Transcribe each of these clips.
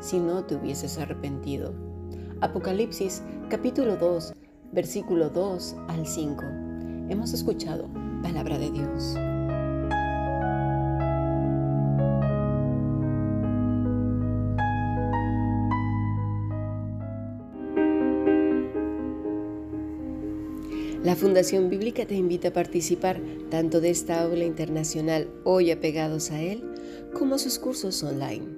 si no te hubieses arrepentido. Apocalipsis capítulo 2, versículo 2 al 5. Hemos escuchado palabra de Dios. La Fundación Bíblica te invita a participar tanto de esta aula internacional hoy apegados a él, como sus cursos online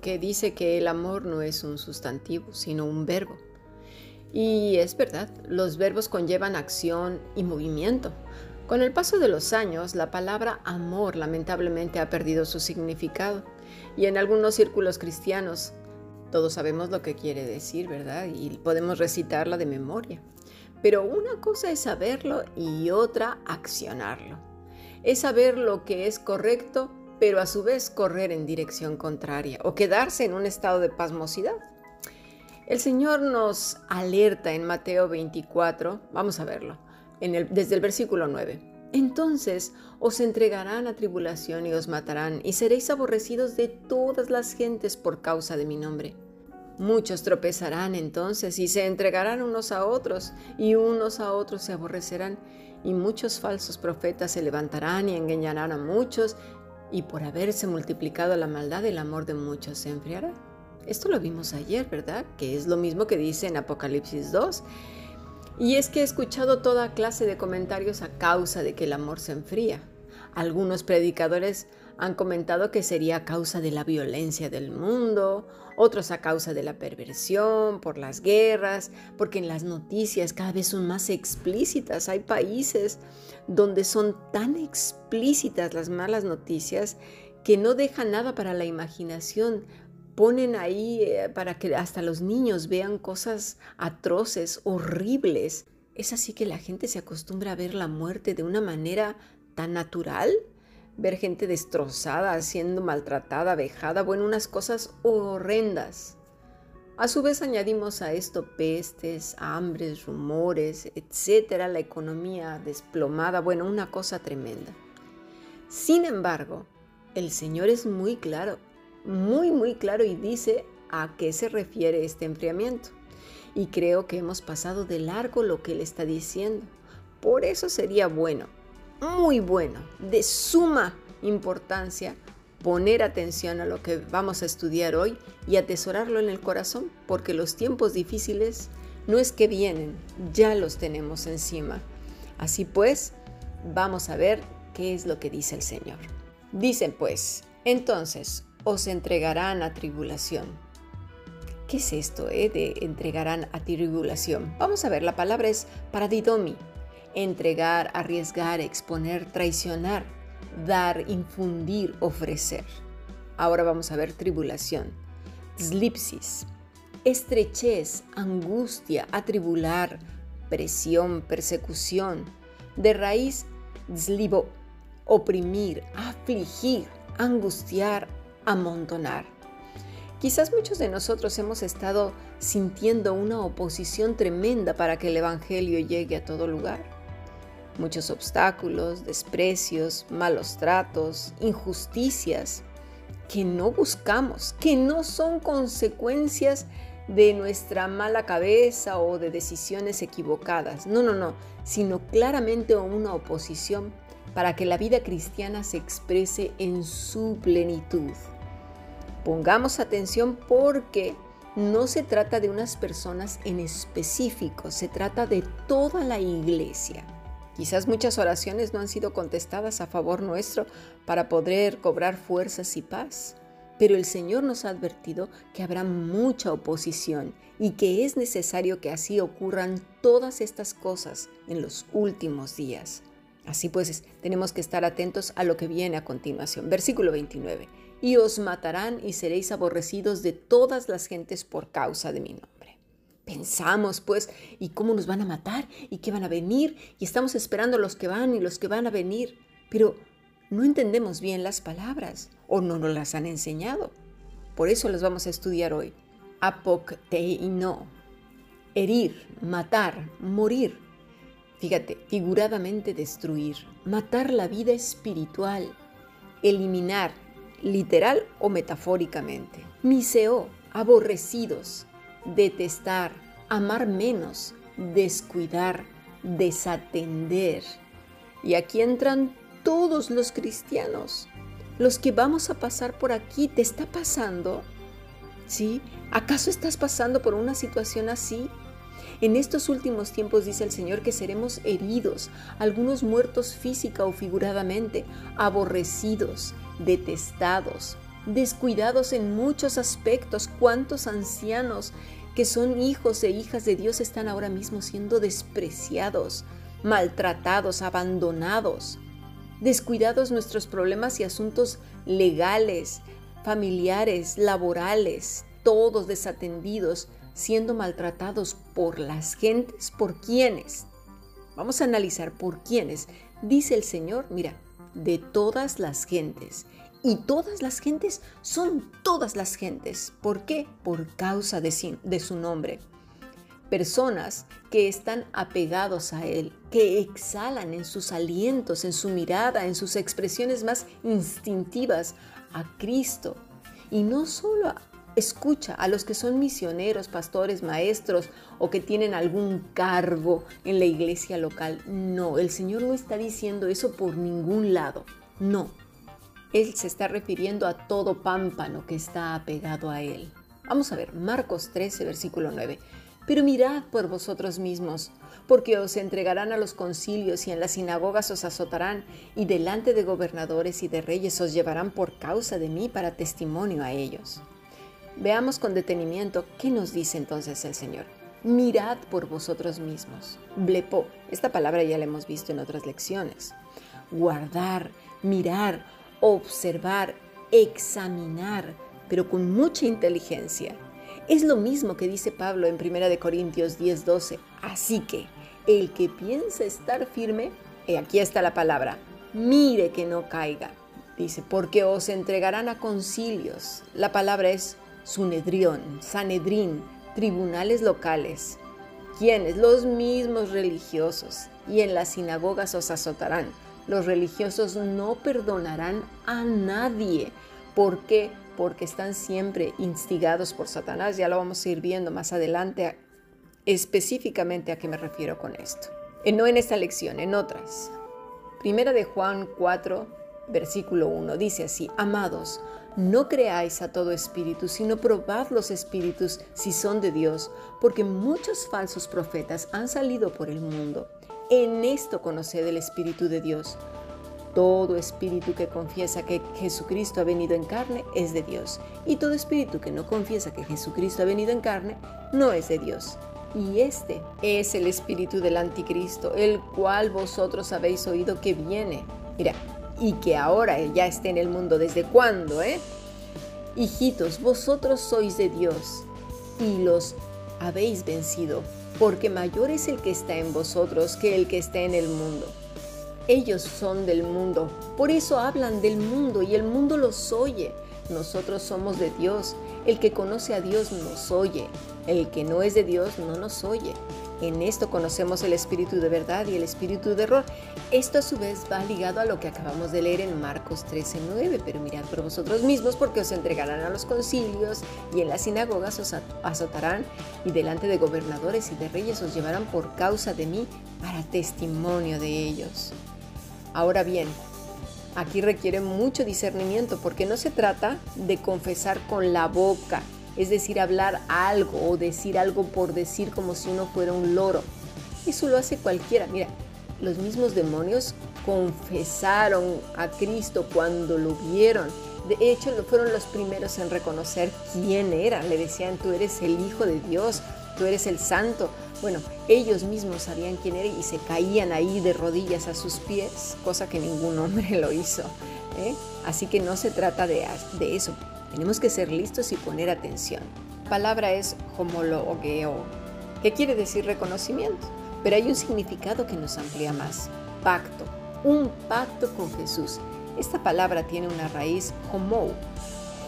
Que dice que el amor no es un sustantivo, sino un verbo. Y es verdad, los verbos conllevan acción y movimiento. Con el paso de los años, la palabra amor lamentablemente ha perdido su significado y en algunos círculos cristianos todos sabemos lo que quiere decir, ¿verdad? Y podemos recitarla de memoria. Pero una cosa es saberlo y otra accionarlo. Es saber lo que es correcto, pero a su vez correr en dirección contraria o quedarse en un estado de pasmosidad. El Señor nos alerta en Mateo 24, vamos a verlo desde el versículo 9. Entonces os entregarán a tribulación y os matarán, y seréis aborrecidos de todas las gentes por causa de mi nombre. Muchos tropezarán entonces y se entregarán unos a otros, y unos a otros se aborrecerán, y muchos falsos profetas se levantarán y engañarán a muchos, y por haberse multiplicado la maldad, el amor de muchos se enfriará. Esto lo vimos ayer, ¿verdad? Que es lo mismo que dice en Apocalipsis 2. Y es que he escuchado toda clase de comentarios a causa de que el amor se enfría. Algunos predicadores han comentado que sería a causa de la violencia del mundo, otros a causa de la perversión, por las guerras, porque en las noticias cada vez son más explícitas. Hay países donde son tan explícitas las malas noticias que no dejan nada para la imaginación ponen ahí eh, para que hasta los niños vean cosas atroces, horribles. ¿Es así que la gente se acostumbra a ver la muerte de una manera tan natural? Ver gente destrozada, siendo maltratada, vejada, bueno, unas cosas horrendas. A su vez añadimos a esto pestes, hambres, rumores, etcétera, la economía desplomada, bueno, una cosa tremenda. Sin embargo, el Señor es muy claro muy, muy claro y dice a qué se refiere este enfriamiento. Y creo que hemos pasado de largo lo que él está diciendo. Por eso sería bueno, muy bueno, de suma importancia poner atención a lo que vamos a estudiar hoy y atesorarlo en el corazón, porque los tiempos difíciles no es que vienen, ya los tenemos encima. Así pues, vamos a ver qué es lo que dice el Señor. Dicen pues, entonces, os entregarán a tribulación. ¿Qué es esto eh, de entregarán a tribulación? Vamos a ver, la palabra es paradidomi. Entregar, arriesgar, exponer, traicionar, dar, infundir, ofrecer. Ahora vamos a ver tribulación. Slipsis, estrechez, angustia, atribular, presión, persecución. De raíz, zlibo, oprimir, afligir, angustiar, amontonar. Quizás muchos de nosotros hemos estado sintiendo una oposición tremenda para que el Evangelio llegue a todo lugar. Muchos obstáculos, desprecios, malos tratos, injusticias que no buscamos, que no son consecuencias de nuestra mala cabeza o de decisiones equivocadas. No, no, no, sino claramente una oposición para que la vida cristiana se exprese en su plenitud. Pongamos atención porque no se trata de unas personas en específico, se trata de toda la iglesia. Quizás muchas oraciones no han sido contestadas a favor nuestro para poder cobrar fuerzas y paz, pero el Señor nos ha advertido que habrá mucha oposición y que es necesario que así ocurran todas estas cosas en los últimos días. Así pues, tenemos que estar atentos a lo que viene a continuación. Versículo 29. Y os matarán y seréis aborrecidos de todas las gentes por causa de mi. Pensamos, pues, ¿y cómo nos van a matar? ¿Y qué van a venir? Y estamos esperando los que van y los que van a venir. Pero no entendemos bien las palabras o no nos las han enseñado. Por eso las vamos a estudiar hoy. Apocteino. Herir, matar, morir Fíjate, figuradamente destruir, matar la vida espiritual, eliminar, literal o metafóricamente. Miseo, aborrecidos, detestar, amar menos, descuidar, desatender. Y aquí entran todos los cristianos. Los que vamos a pasar por aquí, ¿te está pasando? ¿Sí? ¿Acaso estás pasando por una situación así? En estos últimos tiempos dice el Señor que seremos heridos, algunos muertos física o figuradamente, aborrecidos, detestados, descuidados en muchos aspectos. ¿Cuántos ancianos que son hijos e hijas de Dios están ahora mismo siendo despreciados, maltratados, abandonados? Descuidados nuestros problemas y asuntos legales, familiares, laborales, todos desatendidos siendo maltratados por las gentes, por quienes. Vamos a analizar por quienes. Dice el Señor, mira, de todas las gentes. Y todas las gentes son todas las gentes. ¿Por qué? Por causa de, su nombre. Personas que están apegados a Él, que exhalan en sus alientos, en su mirada, en sus expresiones más instintivas a Cristo. Y no solo Escucha a los que son misioneros, pastores, maestros o que tienen algún cargo en la iglesia local. No, el Señor no está diciendo eso por ningún lado. No. Él se está refiriendo a todo pámpano que está apegado a Él. Vamos a ver, Marcos 13, versículo 9. Pero mirad por vosotros mismos, porque os entregarán a los concilios y en las sinagogas os azotarán, y delante de gobernadores y de reyes os llevarán por causa de mí para testimonio a ellos. Veamos con detenimiento qué nos dice entonces el Señor. Mirad por vosotros mismos. Blepo, esta palabra ya la hemos visto en otras lecciones. Guardar, mirar, observar, examinar, pero con mucha inteligencia. Es lo mismo que dice Pablo en 1 Corintios 10:12. Así que el que piensa estar firme, y aquí está la palabra, mire que no caiga. Dice, porque os entregarán a concilios. La palabra es Sunedrión, Sanedrín, tribunales locales. quienes Los mismos religiosos. Y en las sinagogas os azotarán. Los religiosos no perdonarán a nadie. ¿Por qué? Porque están siempre instigados por Satanás. Ya lo vamos a ir viendo más adelante específicamente a qué me refiero con esto. Eh, no en esta lección, en otras. Primera de Juan 4, versículo 1, dice así, amados, no creáis a todo espíritu, sino probad los espíritus si son de Dios, porque muchos falsos profetas han salido por el mundo. En esto conoced el Espíritu de Dios. Todo espíritu que confiesa que Jesucristo ha venido en carne es de Dios, y todo espíritu que no confiesa que Jesucristo ha venido en carne no es de Dios. Y este es el espíritu del anticristo, el cual vosotros habéis oído que viene. Mira, y que ahora ya esté en el mundo. ¿Desde cuándo, eh? Hijitos, vosotros sois de Dios y los habéis vencido, porque mayor es el que está en vosotros que el que está en el mundo. Ellos son del mundo, por eso hablan del mundo y el mundo los oye. Nosotros somos de Dios. El que conoce a Dios nos oye. El que no es de Dios no nos oye. En esto conocemos el espíritu de verdad y el espíritu de error. Esto a su vez va ligado a lo que acabamos de leer en Marcos 13:9, pero mirad por vosotros mismos porque os entregarán a los concilios y en las sinagogas os azotarán y delante de gobernadores y de reyes os llevarán por causa de mí para testimonio de ellos. Ahora bien, aquí requiere mucho discernimiento porque no se trata de confesar con la boca, es decir, hablar algo o decir algo por decir como si uno fuera un loro. Eso lo hace cualquiera. Mira, los mismos demonios confesaron a Cristo cuando lo vieron. De hecho, fueron los primeros en reconocer quién era. Le decían, tú eres el Hijo de Dios, tú eres el Santo. Bueno, ellos mismos sabían quién era y se caían ahí de rodillas a sus pies, cosa que ningún hombre lo hizo. ¿Eh? Así que no se trata de, eso. Tenemos que ser listos y poner atención. La palabra es homologeo, que quiere decir reconocimiento, pero hay un significado que nos amplía más. Pacto, un pacto con Jesús. Esta palabra tiene una raíz homo,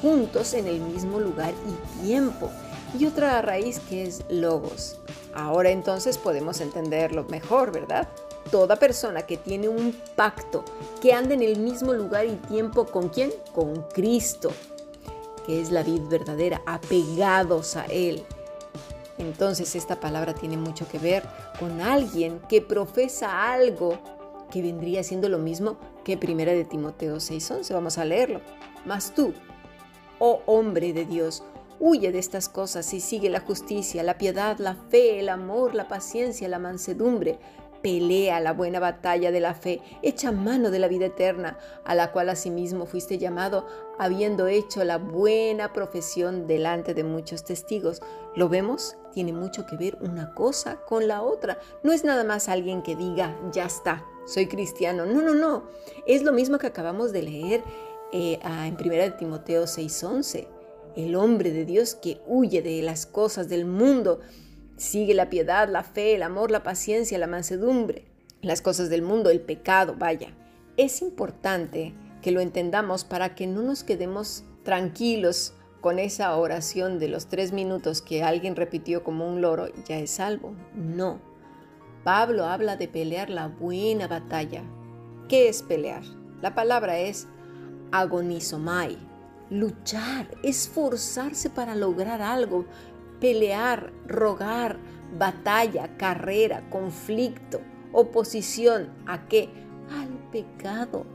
juntos en el mismo lugar y tiempo, y otra raíz que es logos. Ahora entonces podemos entenderlo mejor, ¿verdad? Toda persona que tiene un pacto, que anda en el mismo lugar y tiempo con quién? Con Cristo, que es la vid verdadera, apegados a Él. Entonces esta palabra tiene mucho que ver con alguien que profesa algo que vendría siendo lo mismo que primera de Timoteo 6:11. Vamos a leerlo. Mas tú, oh hombre de Dios, Huye de estas cosas y sigue la justicia, la piedad, la fe, el amor, la paciencia, la mansedumbre. Pelea la buena batalla de la fe, echa mano de la vida eterna, a la cual asimismo fuiste llamado, habiendo hecho la buena profesión delante de muchos testigos. ¿Lo vemos? Tiene mucho que ver una cosa con la otra. No es nada más alguien que diga, ya está, soy cristiano. No, no, no. Es lo mismo que acabamos de leer eh, en 1 Timoteo 6:11 el hombre de Dios que huye de las cosas del mundo, sigue la piedad, la fe, el amor, la paciencia, la mansedumbre, las cosas del mundo, el pecado, vaya. Es importante que lo entendamos para que no nos quedemos tranquilos con esa oración de los tres minutos que alguien repitió como un loro, ya es salvo. No. Pablo habla de pelear la buena batalla. ¿Qué es pelear? La palabra es agonizomai, luchar, esforzarse para lograr algo, pelear, rogar, batalla, carrera, conflicto, oposición, ¿a qué? Al pecado,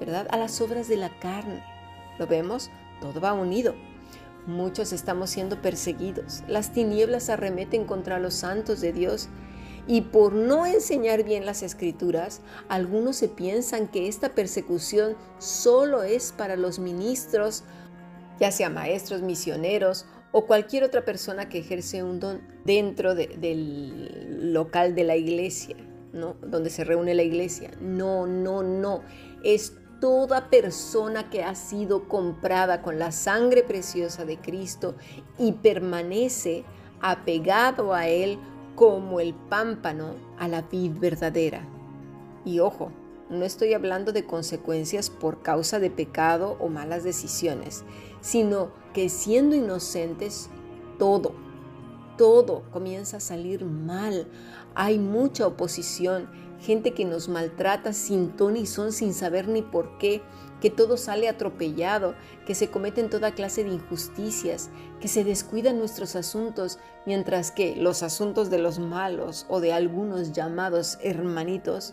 ¿verdad? A las obras de la carne. ¿Lo vemos? Todo va unido. Muchos estamos siendo perseguidos. Las tinieblas arremeten contra los santos de Dios. Y por no enseñar bien las escrituras, algunos se piensan que esta persecución solo es para los ministros, ya sea maestros, misioneros o cualquier otra persona que ejerce un don dentro del local de la iglesia, ¿no? Donde se reúne la iglesia. No, no, no. Es toda persona que ha sido comprada con la sangre preciosa de Cristo y permanece apegado a Él como el pámpano a la vid verdadera. Y ojo, no estoy hablando de consecuencias por causa de pecado o malas decisiones, sino que siendo inocentes, todo, todo comienza a salir mal. Hay mucha oposición, gente que nos maltrata sin ton y son, sin saber ni por qué, que todo sale atropellado, que se cometen toda clase de injusticias, que se descuidan nuestros asuntos, mientras que los asuntos de los malos o de algunos llamados hermanitos,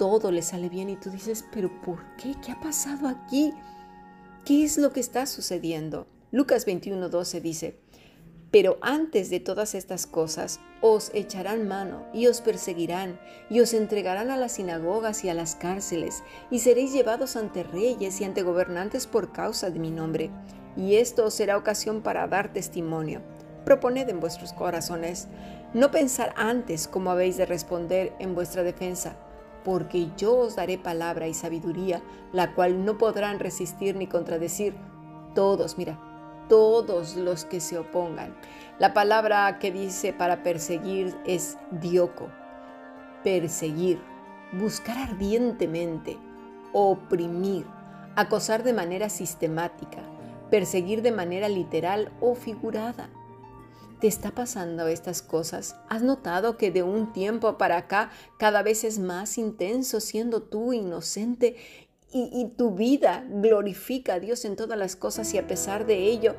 todo le sale bien y tú dices, pero ¿por qué? ¿Qué ha pasado aquí? ¿Qué es lo que está sucediendo? Lucas 21:12 dice, pero antes de todas estas cosas os echarán mano y os perseguirán y os entregarán a las sinagogas y a las cárceles y seréis llevados ante reyes y ante gobernantes por causa de mi nombre. Y esto os será ocasión para dar testimonio. Proponed en vuestros corazones no pensar antes cómo habéis de responder en vuestra defensa, porque yo os daré palabra y sabiduría, la cual no podrán resistir ni contradecir todos, mira, todos los que se opongan. La palabra que dice para perseguir es dioco, perseguir, buscar ardientemente, oprimir, acosar de manera sistemática, perseguir de manera literal o figurada ¿Te está pasando estas cosas? ¿Has notado que de un tiempo para acá cada vez es más intenso siendo tú inocente y, tu vida glorifica a Dios en todas las cosas y a pesar de ello,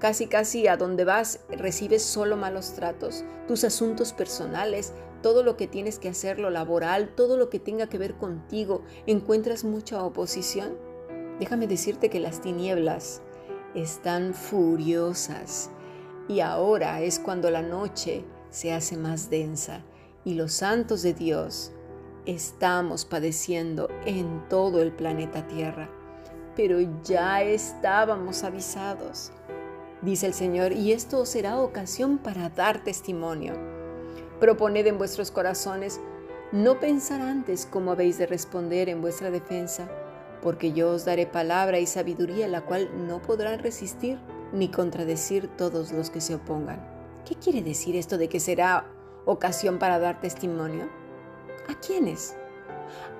casi casi a donde vas recibes solo malos tratos, tus asuntos personales, todo lo que tienes que hacer, lo laboral, todo lo que tenga que ver contigo, encuentras mucha oposición? Déjame decirte que las tinieblas están furiosas y ahora es cuando la noche se hace más densa y los santos de Dios estamos padeciendo en todo el planeta Tierra. Pero ya estábamos avisados, dice el Señor, y esto será ocasión para dar testimonio. Proponed en vuestros corazones no pensar antes cómo habéis de responder en vuestra defensa, porque yo os daré palabra y sabiduría la cual no podrán resistir ni contradecir todos los que se opongan. ¿Qué quiere decir esto de que será ocasión para dar testimonio? ¿A quiénes?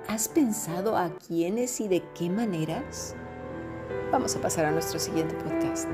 ¿Has pensado a quiénes y de qué maneras? Vamos a pasar a nuestro siguiente podcast.